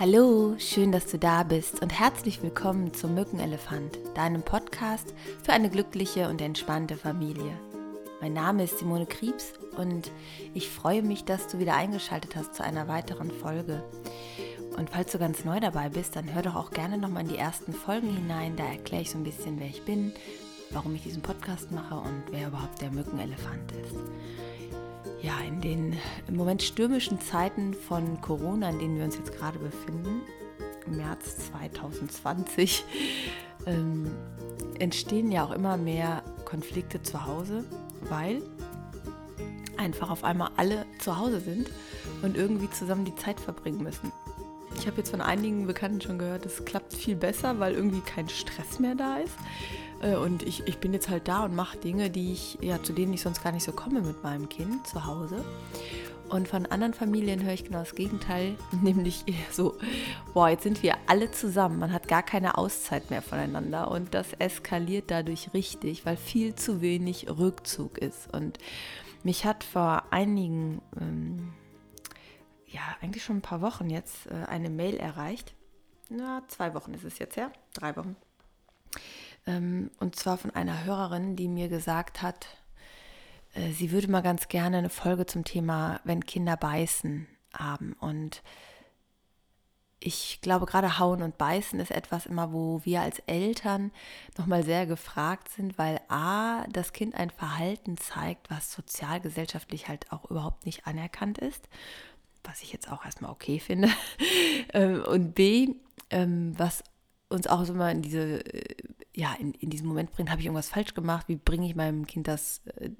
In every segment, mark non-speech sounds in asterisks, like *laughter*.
Hallo, schön, dass du da bist und herzlich willkommen zum Mückenelefant, deinem Podcast für eine glückliche und entspannte Familie. Mein Name ist Simone Kriebs und ich freue mich, dass du wieder eingeschaltet hast zu einer weiteren Folge. Und falls du ganz neu dabei bist, dann hör doch auch gerne nochmal in die ersten Folgen hinein. Da erkläre ich so ein bisschen, wer ich bin, warum ich diesen Podcast mache und wer überhaupt der Mückenelefant ist ja, in den im Moment stürmischen Zeiten von Corona, in denen wir uns jetzt gerade befinden, im März 2020, ähm, entstehen ja auch immer mehr Konflikte zu Hause, weil einfach auf einmal alle zu Hause sind und irgendwie zusammen die Zeit verbringen müssen. Ich habe jetzt von einigen Bekannten schon gehört, es klappt viel besser, weil irgendwie kein Stress mehr da ist. Äh, und ich, ich bin jetzt halt da und mache Dinge, die ich, ja, zu denen ich sonst gar nicht so komme mit meinem Kind zu Hause. Und von anderen Familien höre ich genau das Gegenteil, *laughs* nämlich so, boah, jetzt sind wir alle zusammen, man hat gar keine Auszeit mehr voneinander und das eskaliert dadurch richtig, weil viel zu wenig Rückzug ist. Und mich hat vor einigen, ähm, ja, eigentlich schon ein paar Wochen jetzt äh, eine Mail erreicht. Na, zwei Wochen ist es jetzt her, drei Wochen. Ähm, und zwar von einer Hörerin, die mir gesagt hat, äh, sie würde mal ganz gerne eine Folge zum Thema, wenn Kinder beißen, haben. Und ich glaube, gerade Hauen und Beißen ist etwas immer, wo wir als Eltern nochmal sehr gefragt sind, weil A, das Kind ein Verhalten zeigt, was sozialgesellschaftlich halt auch überhaupt nicht anerkannt ist, was ich jetzt auch erstmal okay finde. *laughs* Ähm, und B, ähm, was uns auch immer in diese ja, in, in diesem Moment bringt, habe ich irgendwas falsch gemacht, wie bringe ich meinem Kind das äh,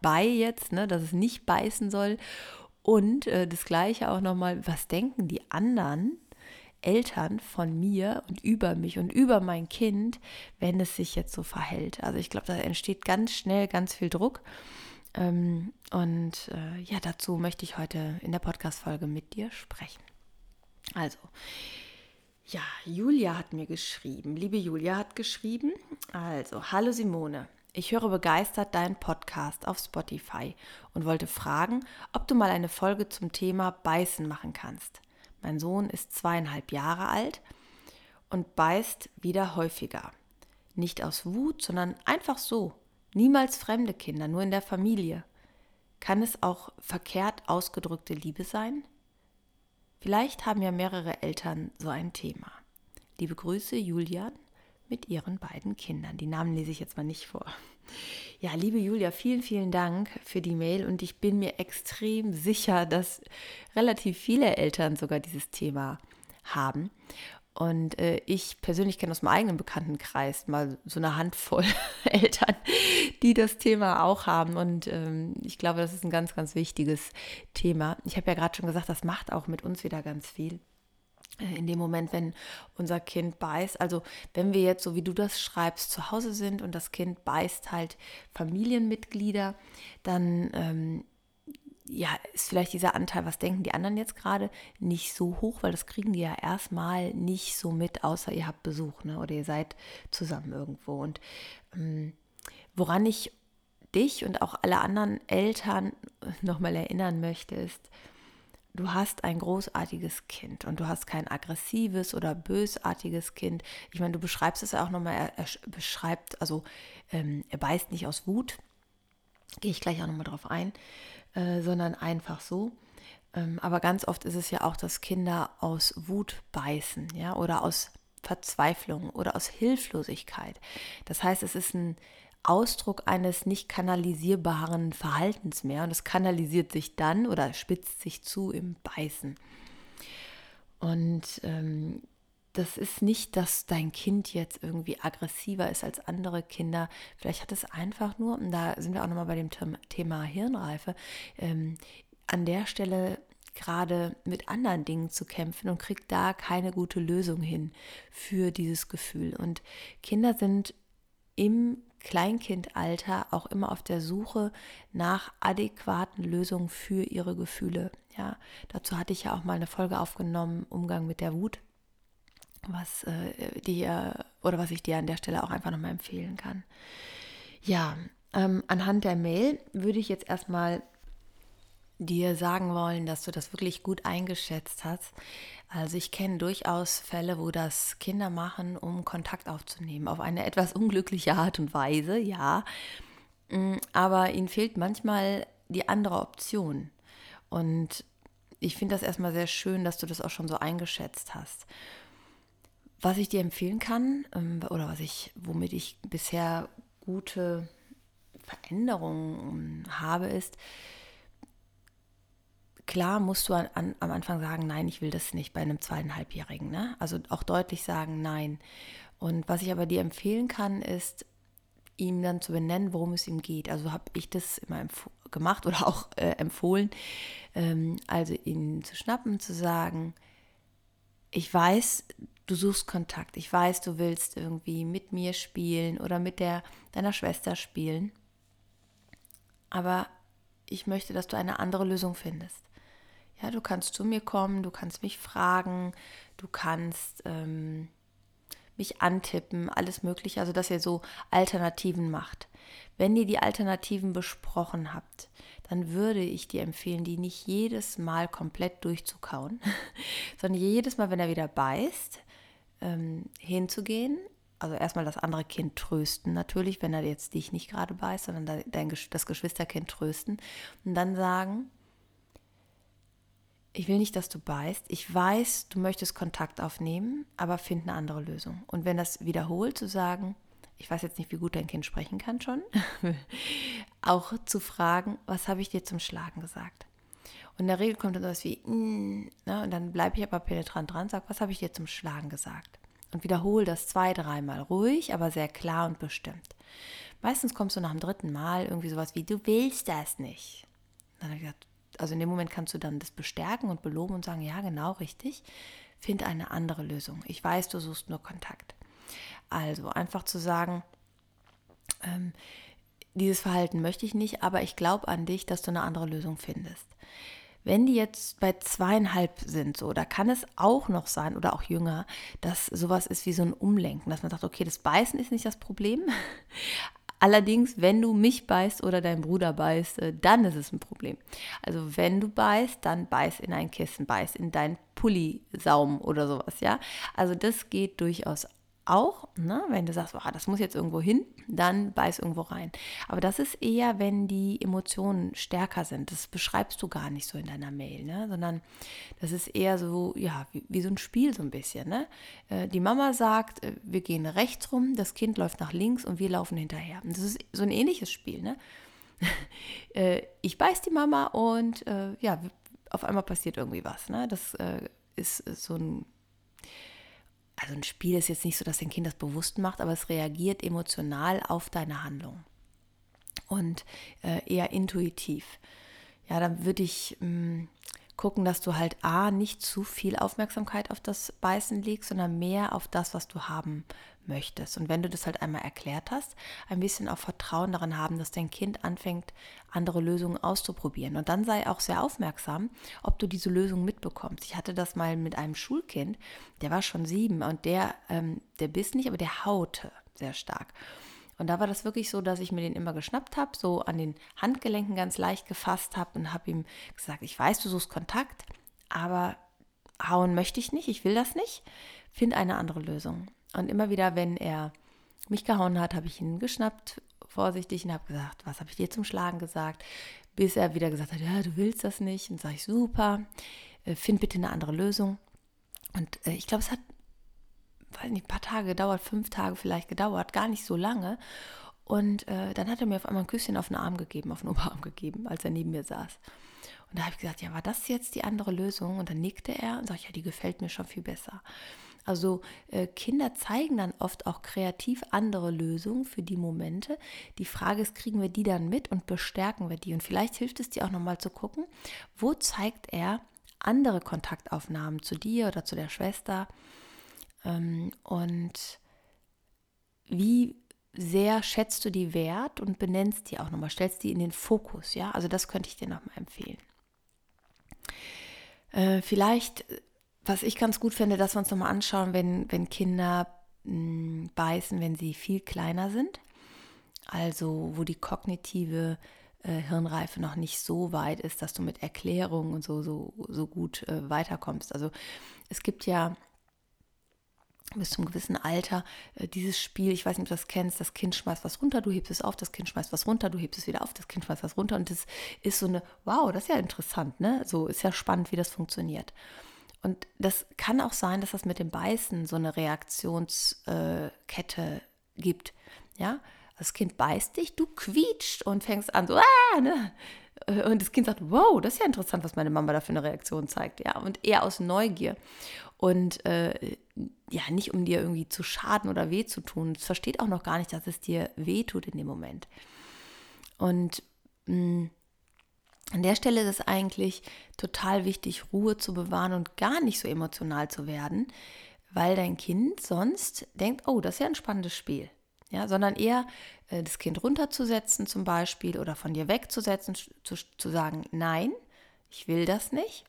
bei jetzt, ne, dass es nicht beißen soll. Und äh, das gleiche auch nochmal, was denken die anderen Eltern von mir und über mich und über mein Kind, wenn es sich jetzt so verhält. Also ich glaube, da entsteht ganz schnell ganz viel Druck. Ähm, und äh, ja, dazu möchte ich heute in der Podcast-Folge mit dir sprechen. Also, ja, Julia hat mir geschrieben. Liebe Julia hat geschrieben. Also, hallo Simone. Ich höre begeistert deinen Podcast auf Spotify und wollte fragen, ob du mal eine Folge zum Thema Beißen machen kannst. Mein Sohn ist zweieinhalb Jahre alt und beißt wieder häufiger. Nicht aus Wut, sondern einfach so. Niemals fremde Kinder, nur in der Familie. Kann es auch verkehrt ausgedrückte Liebe sein? Vielleicht haben ja mehrere Eltern so ein Thema. Liebe Grüße, Julian mit ihren beiden Kindern. Die Namen lese ich jetzt mal nicht vor. Ja, liebe Julia, vielen, vielen Dank für die Mail und ich bin mir extrem sicher, dass relativ viele Eltern sogar dieses Thema haben. Und äh, ich persönlich kenne aus meinem eigenen Bekanntenkreis mal so eine Handvoll *laughs* Eltern, die das Thema auch haben. Und ähm, ich glaube, das ist ein ganz, ganz wichtiges Thema. Ich habe ja gerade schon gesagt, das macht auch mit uns wieder ganz viel. Äh, in dem Moment, wenn unser Kind beißt, also wenn wir jetzt, so wie du das schreibst, zu Hause sind und das Kind beißt halt Familienmitglieder, dann ähm, ja, ist vielleicht dieser Anteil, was denken die anderen jetzt gerade, nicht so hoch, weil das kriegen die ja erstmal nicht so mit, außer ihr habt Besuch ne? oder ihr seid zusammen irgendwo. Und ähm, woran ich dich und auch alle anderen Eltern *laughs* nochmal erinnern möchte, ist, du hast ein großartiges Kind und du hast kein aggressives oder bösartiges Kind. Ich meine, du beschreibst es ja auch nochmal, er, er beschreibt, also ähm, er beißt nicht aus Wut, gehe ich gleich auch nochmal drauf ein, äh, sondern einfach so. Ähm, aber ganz oft ist es ja auch, dass Kinder aus Wut beißen, ja, oder aus Verzweiflung oder aus Hilflosigkeit. Das heißt, es ist ein Ausdruck eines nicht kanalisierbaren Verhaltens mehr und es kanalisiert sich dann oder spitzt sich zu im Beißen. Und ähm, das ist nicht, dass dein Kind jetzt irgendwie aggressiver ist als andere Kinder. Vielleicht hat es einfach nur, und da sind wir auch nochmal bei dem Thema Hirnreife, ähm, an der Stelle gerade mit anderen Dingen zu kämpfen und kriegt da keine gute Lösung hin für dieses Gefühl. Und Kinder sind im Kleinkindalter auch immer auf der Suche nach adäquaten Lösungen für ihre Gefühle. Ja, dazu hatte ich ja auch mal eine Folge aufgenommen, Umgang mit der Wut was äh, dir oder was ich dir an der Stelle auch einfach nochmal empfehlen kann. Ja, ähm, anhand der Mail würde ich jetzt erstmal dir sagen wollen, dass du das wirklich gut eingeschätzt hast. Also ich kenne durchaus Fälle, wo das Kinder machen, um Kontakt aufzunehmen, auf eine etwas unglückliche Art und Weise, ja. Mm, aber ihnen fehlt manchmal die andere Option. Und ich finde das erstmal sehr schön, dass du das auch schon so eingeschätzt hast. Was ich dir empfehlen kann, ähm, oder was ich, womit ich bisher gute Veränderungen habe, ist, klar musst du an, an, am Anfang sagen, nein, ich will das nicht bei einem zweieinhalbjährigen. Ne? Also auch deutlich sagen, nein. Und was ich aber dir empfehlen kann, ist, ihm dann zu benennen, worum es ihm geht. Also habe ich das immer gemacht oder auch äh, empfohlen. Ähm, also ihn zu schnappen, zu sagen, ich weiß, du suchst Kontakt. Ich weiß, du willst irgendwie mit mir spielen oder mit der, deiner Schwester spielen. Aber ich möchte, dass du eine andere Lösung findest. Ja, du kannst zu mir kommen, du kannst mich fragen, du kannst ähm, mich antippen, alles Mögliche, also dass ihr so Alternativen macht. Wenn ihr die Alternativen besprochen habt, dann würde ich dir empfehlen, die nicht jedes Mal komplett durchzukauen, *laughs* sondern jedes Mal, wenn er wieder beißt, ähm, hinzugehen. Also erstmal das andere Kind trösten, natürlich, wenn er jetzt dich nicht gerade beißt, sondern das Geschwisterkind trösten. Und dann sagen, ich will nicht, dass du beißt. Ich weiß, du möchtest Kontakt aufnehmen, aber find eine andere Lösung. Und wenn das wiederholt, zu sagen, ich weiß jetzt nicht, wie gut dein Kind sprechen kann schon, *laughs* auch zu fragen, was habe ich dir zum Schlagen gesagt? Und in der Regel kommt dann sowas wie, mm, ne? und dann bleibe ich aber penetrant dran, sage, was habe ich dir zum Schlagen gesagt? Und wiederhole das zwei, dreimal ruhig, aber sehr klar und bestimmt. Meistens kommst du nach dem dritten Mal irgendwie sowas wie, du willst das nicht. Dann habe ich gesagt, also in dem Moment kannst du dann das bestärken und beloben und sagen, ja, genau, richtig, find eine andere Lösung. Ich weiß, du suchst nur Kontakt. Also einfach zu sagen, ähm, dieses Verhalten möchte ich nicht, aber ich glaube an dich, dass du eine andere Lösung findest. Wenn die jetzt bei zweieinhalb sind, so, da kann es auch noch sein oder auch jünger, dass sowas ist wie so ein Umlenken, dass man sagt, okay, das Beißen ist nicht das Problem, Allerdings, wenn du mich beißt oder dein Bruder beißt, äh, dann ist es ein Problem. Also wenn du beißt, dann beiß in ein Kissen, beiß in deinen Pullisaum oder sowas, ja. Also das geht durchaus auch, ne, wenn du sagst, oh, das muss jetzt irgendwo hin, dann beiß irgendwo rein. Aber das ist eher, wenn die Emotionen stärker sind. Das beschreibst du gar nicht so in deiner Mail, ne, sondern das ist eher so, ja, wie, wie so ein Spiel so ein bisschen. Ne? Äh, die Mama sagt, äh, wir gehen rechts rum, das Kind läuft nach links und wir laufen hinterher. Und das ist so ein ähnliches Spiel. Ne? *laughs* Äh, ich beiß die Mama und ja, auf einmal passiert irgendwie was. Ne? Das ist so ein also ein Spiel ist jetzt nicht so, dass dein Kind das bewusst macht, aber es reagiert emotional auf deine Handlung und äh, eher intuitiv. Ja, dann würde ich mh, mm, gucken, dass du halt A, nicht zu viel Aufmerksamkeit auf das Beißen legst, sondern mehr auf das, was du haben möchtest. Und wenn du das halt einmal erklärt hast, ein bisschen auch Vertrauen daran haben, dass dein Kind anfängt, andere Lösungen auszuprobieren. Und dann sei auch sehr aufmerksam, ob du diese Lösung mitbekommst. Ich hatte das mal mit einem Schulkind, der war schon sieben und der, ähm, der biss nicht, aber der haute sehr stark. Und da war das wirklich so, dass ich mir den immer geschnappt habe, so an den Handgelenken ganz leicht gefasst habe und habe ihm gesagt, ich weiß, du suchst Kontakt, aber hauen möchte ich nicht, ich will das nicht, find eine andere Lösung. Und immer wieder, wenn er mich gehauen hat, habe ich ihn geschnappt, vorsichtig, und habe gesagt, was habe ich dir zum Schlagen gesagt? Bis er wieder gesagt hat, ja, du willst das nicht. Und sage ich, super, äh, find bitte eine andere Lösung. Und äh, ich glaube, es hat, weiß nicht, ein paar Tage gedauert, fünf Tage vielleicht gedauert, gar nicht so lange. Und äh, dann hat er mir auf einmal ein Küsschen auf den Arm gegeben, auf den Oberarm gegeben, als er neben mir saß. Und da habe ich gesagt, ja, war das jetzt die andere Lösung? Und dann nickte er und sagte, ja, die gefällt mir schon viel besser. Also äh, Kinder zeigen dann oft auch kreativ andere Lösungen für die Momente. Die Frage ist, kriegen wir die dann mit und bestärken wir die? Und vielleicht hilft es dir auch nochmal zu gucken, wo zeigt er andere Kontaktaufnahmen zu dir oder zu der Schwester ähm, und wie sehr schätzt du die wert und benennst die auch nochmal, stellst die in den Fokus, ja? Also das könnte ich dir nochmal empfehlen. Äh, vielleicht was ich ganz gut finde, dass wir uns nochmal anschauen, wenn, wenn Kinder mh, hm, beißen, wenn sie viel kleiner sind. Also wo die kognitive äh, Hirnreife noch nicht so weit ist, dass du mit Erklärungen und so, so, so gut äh, weiterkommst. Also es gibt ja bis zum gewissen Alter äh, dieses Spiel, ich weiß nicht, ob du das kennst, das Kind schmeißt was runter, du hebst es auf, das Kind schmeißt was runter, du hebst es wieder auf, das Kind schmeißt was runter und das ist so eine, wow, das ist ja interessant, ne? So ist ja spannend, wie das funktioniert. Und das kann auch sein, dass das mit dem Beißen so eine Reaktionskette äh, gibt, ja? Das Kind beißt dich, du quietscht und fängst an so, ah, ne? Und das Kind sagt, wow, das ist ja interessant, was meine Mama da für eine Reaktion zeigt, ja, und eher aus Neugier und äh, ja, nicht um dir irgendwie zu schaden oder weh zu tun. Es versteht auch noch gar nicht, dass es dir weh tut in dem Moment. Und mh, mm, an der Stelle ist es eigentlich total wichtig, Ruhe zu bewahren und gar nicht so emotional zu werden, weil dein Kind sonst denkt, oh, das ist ja ein spannendes Spiel. Ja, sondern eher äh, das Kind runterzusetzen zum Beispiel oder von dir wegzusetzen, zu, zu sagen, nein, ich will das nicht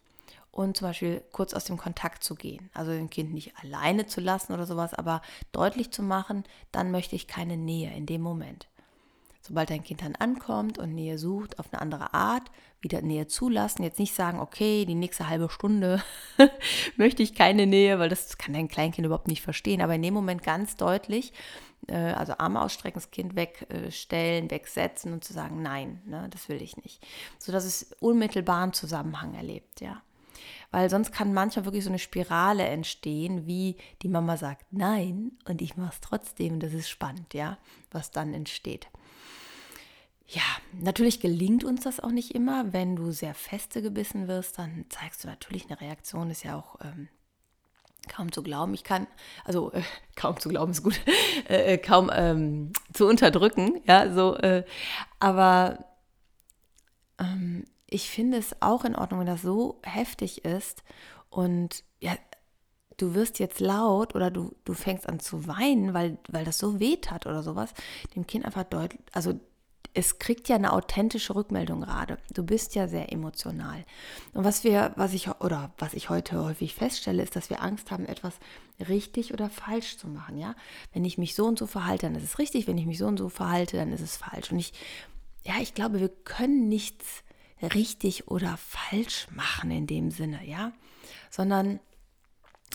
und zum Beispiel kurz aus dem Kontakt zu gehen. Also ein Kind nicht alleine zu lassen oder sowas, aber deutlich zu machen, dann möchte ich keine Nähe in dem Moment. Sobald dein Kind dann ankommt und Nähe sucht auf eine andere Art, wieder Nähe zulassen, jetzt nicht sagen, okay, die nächste halbe Stunde *laughs* möchte ich keine Nähe, weil das kann dein Kleinkind überhaupt nicht verstehen, aber in dem Moment ganz deutlich, äh, also Arme ausstrecken, das Kind wegstellen, wegsetzen und zu sagen, nein, ne, das will ich nicht. Sodass es unmittelbaren Zusammenhang erlebt, ja weil sonst kann manchmal wirklich so eine Spirale entstehen, wie die Mama sagt nein und ich mache es trotzdem. Das ist spannend, ja, was dann entsteht. Ja, natürlich gelingt uns das auch nicht immer. Wenn du sehr feste gebissen wirst, dann zeigst du natürlich eine Reaktion. Ist ja auch ähm, kaum zu glauben. Ich kann, also äh, *laughs* kaum zu glauben ist gut, *laughs* äh, äh, kaum ähm, zu unterdrücken. Ja, so. Äh, aber ähm, ich finde es auch in Ordnung, wenn das so heftig ist und ja, du wirst jetzt laut oder du, du fängst an zu weinen, weil, weil das so weh hat oder sowas, dem Kind einfach deutlich, also es kriegt ja eine authentische Rückmeldung gerade. Du bist ja sehr emotional. Und was wir, was ich oder was ich heute häufig feststelle, ist, dass wir Angst haben, etwas richtig oder falsch zu machen. Ja, wenn ich mich so und so verhalte, dann ist es richtig. Wenn ich mich so und so verhalte, dann ist es falsch. Und ich, ja, ich glaube, wir können nichts richtig oder falsch machen in dem Sinne, ja, sondern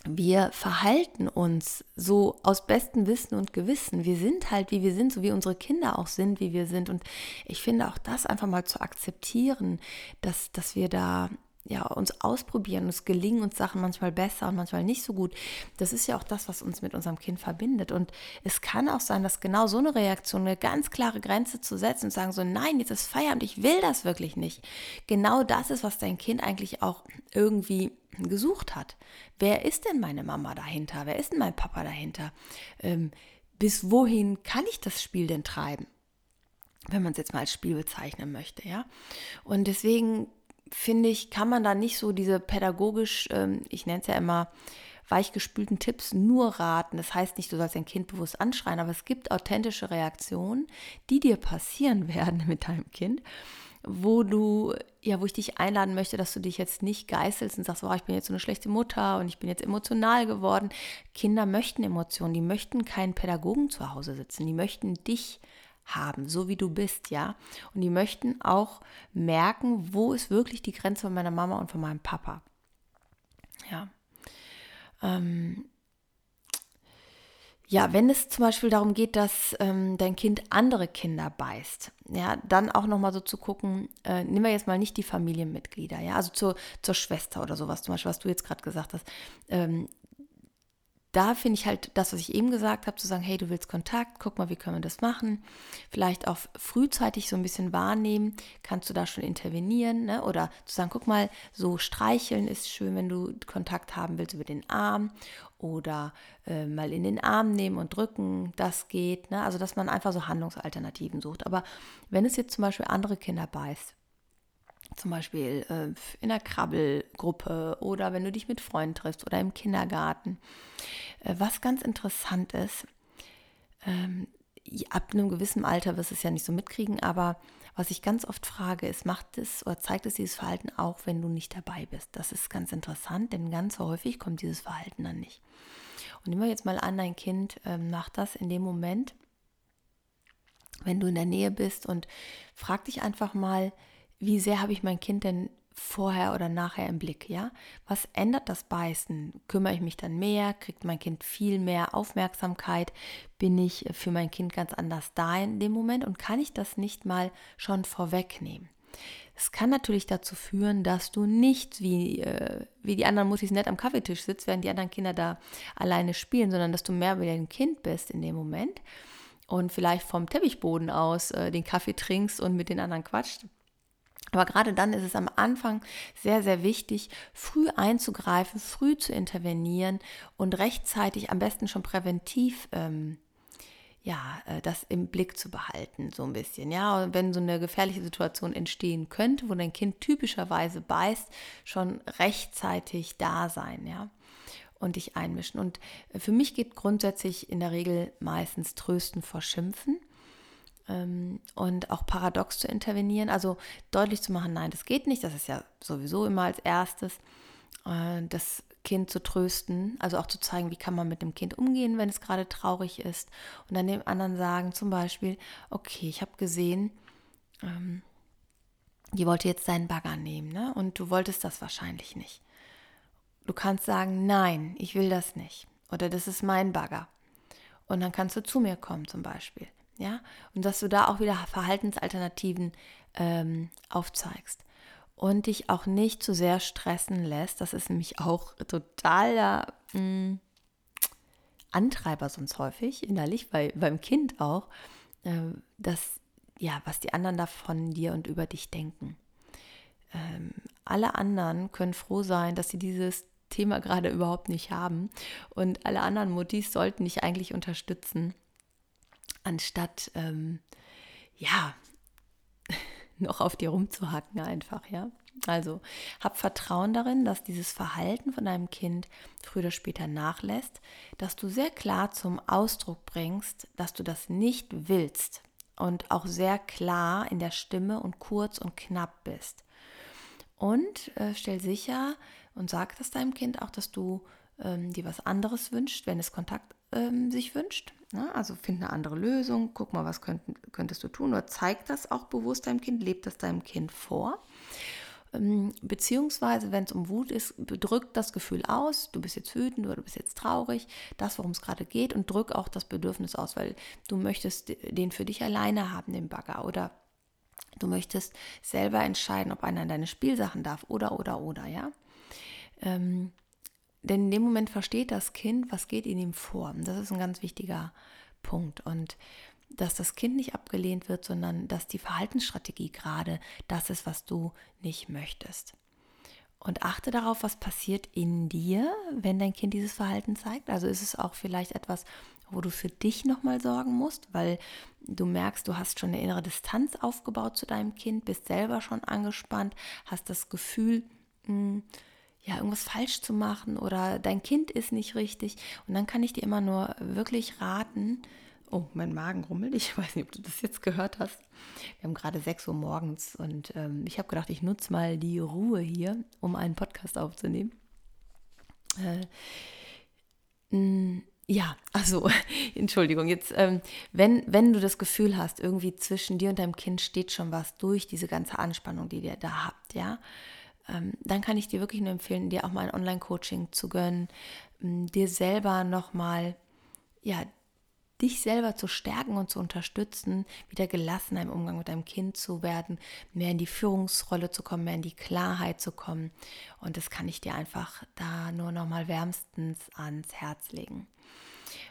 wir verhalten uns so aus bestem Wissen und Gewissen. Wir sind halt, wie wir sind, so wie unsere Kinder auch sind, wie wir sind. Und ich finde auch das einfach mal zu akzeptieren, dass, dass wir da ja, uns ausprobieren. Es gelingen uns Sachen manchmal besser und manchmal nicht so gut. Das ist ja auch das, was uns mit unserem Kind verbindet. Und es kann auch sein, dass genau so eine Reaktion, eine ganz klare Grenze zu setzen und sagen so, nein, jetzt ist Feierabend, ich will das wirklich nicht. Genau das ist, was dein Kind eigentlich auch irgendwie gesucht hat. Wer ist denn meine Mama dahinter? Wer ist denn mein Papa dahinter? Ähm, bis wohin kann ich das Spiel denn treiben? Wenn man es jetzt mal als Spiel bezeichnen möchte, ja. Und deswegen finde ich, kann man da nicht so diese pädagogisch, ähm, ich nenne es ja immer, weichgespülten Tipps nur raten. Das heißt nicht, du sollst dein Kind bewusst anschreien, aber es gibt authentische Reaktionen, die dir passieren *laughs* werden mit deinem Kind, wo du, ja, wo ich dich einladen möchte, dass du dich jetzt nicht geißelst und sagst, oh, ich bin jetzt so eine schlechte Mutter und ich bin jetzt emotional geworden. Kinder möchten Emotionen, die möchten keinen Pädagogen zu Hause sitzen, die möchten dich haben, so wie du bist, ja. Und die möchten auch merken, wo ist wirklich die Grenze von meiner Mama und von meinem Papa. Ja. Ähm, ja, wenn es zum Beispiel darum geht, dass ähm, dein Kind andere Kinder beißt, ja, dann auch nochmal so zu gucken, äh, nehmen wir jetzt mal nicht die Familienmitglieder, ja, also zur, zur Schwester oder sowas, zum Beispiel, was du jetzt gerade gesagt hast. Ähm, da finde ich halt das, was ich eben gesagt habe, zu sagen, hey, du willst Kontakt, guck mal, wie können wir das machen. Vielleicht auch frühzeitig so ein bisschen wahrnehmen, kannst du da schon intervenieren ne? oder zu sagen, guck mal, so streicheln ist schön, wenn du Kontakt haben willst über den Arm oder äh, mal in den Arm nehmen und drücken, das geht. Ne? Also, dass man einfach so Handlungsalternativen sucht. Aber wenn es jetzt zum Beispiel andere Kinder beißt, zum Beispiel äh, in der Krabbelgruppe oder wenn du dich mit Freunden triffst oder im Kindergarten. Äh, was ganz interessant ist, ähm, ab einem gewissen Alter wirst du es ja nicht so mitkriegen, aber was ich ganz oft frage, ist, macht es oder zeigt es dieses Verhalten auch, wenn du nicht dabei bist? Das ist ganz interessant, denn ganz häufig kommt dieses Verhalten dann nicht. Und nehmen wir jetzt mal an, dein Kind ähm, macht das in dem Moment, wenn du in der Nähe bist und frag dich einfach mal, wie sehr habe ich mein Kind denn vorher oder nachher im Blick, ja? Was ändert das Beißen? Kümmere ich mich dann mehr? Kriegt mein Kind viel mehr Aufmerksamkeit? Bin ich für mein Kind ganz anders da in dem Moment? Und kann ich das nicht mal schon vorwegnehmen? Es kann natürlich dazu führen, dass du nicht wie, äh, wie die anderen Muttis nett am Kaffeetisch sitzt, während die anderen Kinder da alleine spielen, sondern dass du mehr wie dein Kind bist in dem Moment und vielleicht vom Teppichboden aus äh, den Kaffee trinkst und mit den anderen quatscht. Aber gerade dann ist es am Anfang sehr, sehr wichtig, früh einzugreifen, früh zu intervenieren und rechtzeitig, am besten schon präventiv, ähm, ja, äh, das im Blick zu behalten, so ein bisschen. Ja, und wenn so eine gefährliche Situation entstehen könnte, wo dein Kind typischerweise beißt, schon rechtzeitig da sein, ja, und dich einmischen. Und für mich geht grundsätzlich in der Regel meistens Trösten vor Schimpfen und auch paradox zu intervenieren, also deutlich zu machen, nein, das geht nicht, das ist ja sowieso immer als erstes, äh, das Kind zu trösten, also auch zu zeigen, wie kann man mit dem Kind umgehen, wenn es gerade traurig ist und dann dem anderen sagen zum Beispiel, okay, ich habe gesehen, ähm, die wollte jetzt deinen Bagger nehmen ne? und du wolltest das wahrscheinlich nicht. Du kannst sagen, nein, ich will das nicht oder das ist mein Bagger. Und dann kannst du zu mir kommen zum Beispiel ja, und dass du da auch wieder Verhaltensalternativen ähm, aufzeigst und dich auch nicht zu sehr stressen lässt. Das ist nämlich auch totaler mh, mm, Antreiber sonst häufig, innerlich, bei, beim Kind auch, äh, dass, ja, was die anderen da von dir und über dich denken. Ähm, alle anderen können froh sein, dass sie dieses Thema gerade überhaupt nicht haben. Und alle anderen Muttis sollten dich eigentlich unterstützen anstatt ähm, ja *laughs* noch auf dir rumzuhacken einfach, ja. Also hab Vertrauen darin, dass dieses Verhalten von deinem Kind früher oder später nachlässt, dass du sehr klar zum Ausdruck bringst, dass du das nicht willst und auch sehr klar in der Stimme und kurz und knapp bist. Und äh, stell sicher und sag das deinem Kind auch, dass du ähm, dir was anderes wünscht, wenn es Kontakt ähm, sich wünscht. Ne? Also find eine andere Lösung, guck mal, was könnt, könntest du tun oder zeig das auch bewusst deinem Kind, lebt das deinem Kind vor. Ähm, beziehungsweise, wenn es um Wut ist, drück das Gefühl aus, du bist jetzt wütend oder du bist jetzt traurig, das, worum es gerade geht, und drück auch das Bedürfnis aus, weil du möchtest den für dich alleine haben, den Bagger, oder du möchtest selber entscheiden, ob einer deine Spielsachen darf, oder, oder, oder, ja. Ähm, denn in dem Moment versteht das Kind, was geht in ihm vor. Das ist ein ganz wichtiger Punkt. Und dass das Kind nicht abgelehnt wird, sondern dass die Verhaltensstrategie gerade das ist, was du nicht möchtest. Und achte darauf, was passiert in dir, wenn dein Kind dieses Verhalten zeigt. Also ist es auch vielleicht etwas, wo du für dich nochmal sorgen musst, weil du merkst, du hast schon eine innere Distanz aufgebaut zu deinem Kind, bist selber schon angespannt, hast das Gefühl, mh, hm, ja, irgendwas falsch zu machen oder dein Kind ist nicht richtig. Und dann kann ich dir immer nur wirklich raten, oh, mein Magen rummelt, ich *laughs* weiß nicht, ob du das jetzt gehört hast. Wir haben gerade 6 Uhr morgens und ähm, ich habe gedacht, ich nutze mal die Ruhe hier, um einen Podcast aufzunehmen. Äh, ja, *laughs* also, Entschuldigung, jetzt, ähm, wenn, wenn du das Gefühl hast, irgendwie zwischen dir und deinem Kind steht schon was durch diese ganze Anspannung, die ihr da habt, ja, dann kann ich dir wirklich nur empfehlen, dir auch mal ein Online-Coaching zu gönnen, ähm, dir selber nochmal, ja, dich selber zu stärken und zu unterstützen, wieder gelassener im Umgang mit deinem Kind zu werden, mehr in die Führungsrolle zu kommen, mehr in die Klarheit zu kommen. Und das kann ich dir einfach da nur nochmal wärmstens ans Herz legen.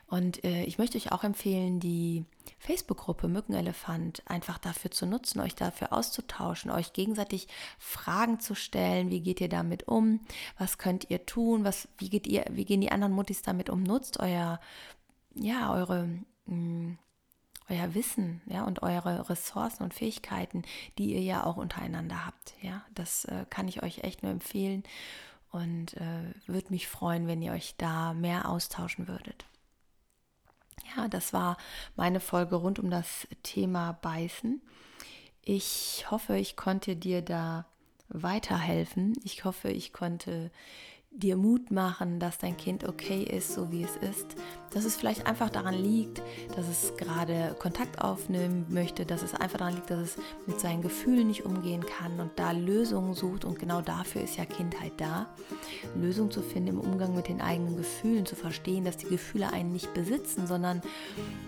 Und äh, ich möchte euch auch empfehlen, die Facebook-Gruppe Mückenelefant einfach dafür zu nutzen, euch dafür auszutauschen, euch gegenseitig Fragen zu stellen. Wie geht ihr damit um? Was könnt ihr tun? Was, wie, geht ihr, wie gehen die anderen Muttis damit um? Nutzt euer, ja, eure. Mh, mm, euer Wissen, ja, und eure Ressourcen und Fähigkeiten, die ihr ja auch untereinander habt, ja, das äh, kann ich euch echt nur empfehlen und äh, würde mich freuen, wenn ihr euch da mehr austauschen würdet. Ja, das war meine Folge rund um das Thema Beißen. Ich hoffe, ich konnte dir da weiterhelfen. Ich hoffe, ich konnte dir Mut machen, dass dein Kind okay ist, so wie es ist, dass es vielleicht einfach daran liegt, dass es gerade Kontakt aufnehmen möchte, dass es einfach daran liegt, dass es mit seinen Gefühlen nicht umgehen kann und da Lösungen sucht und genau dafür ist ja Kindheit da, Lösungen zu finden im Umgang mit den eigenen Gefühlen, zu verstehen, dass die Gefühle einen nicht besitzen, sondern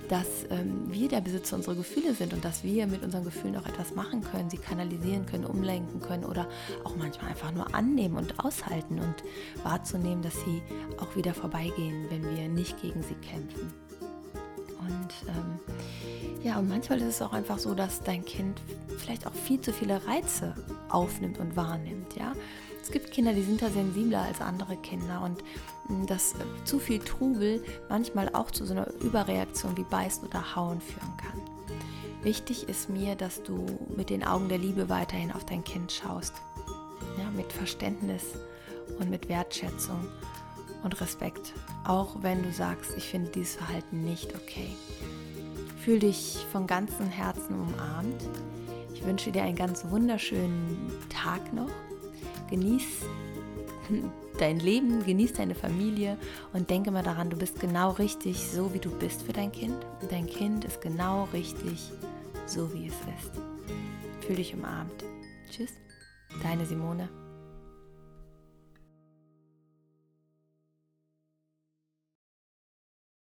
dass ähm, wir der Besitzer unserer Gefühle sind und dass wir mit unseren Gefühlen auch etwas machen können, sie kanalisieren können, umlenken können oder auch manchmal einfach nur annehmen und aushalten und wahrzunehmen, dass sie auch wieder vorbeigehen, wenn wir nicht gegen sie kämpfen. Und ähm, ja, und manchmal ist es auch einfach so, dass dein Kind vielleicht auch viel zu viele Reize aufnimmt und wahrnimmt. Ja, es gibt Kinder, die sind da sensibler als andere Kinder und hm, dass zu viel Trubel manchmal auch zu so einer Überreaktion wie Beißen oder Hauen führen kann. Wichtig ist mir, dass du mit den Augen der Liebe weiterhin auf dein Kind schaust. Ja, mit Verständnis und mit Wertschätzung und Respekt, auch wenn du sagst, ich finde dieses Verhalten nicht okay. Fühl dich von ganzem Herzen umarmt. Ich wünsche dir einen ganz wunderschönen Tag noch. Genieß dein Leben, genieß deine Familie und denke mal daran, du bist genau richtig, so wie du bist für dein Kind. Und dein Kind ist genau richtig, so wie es ist. Fühl dich umarmt. Tschüss, deine Simone.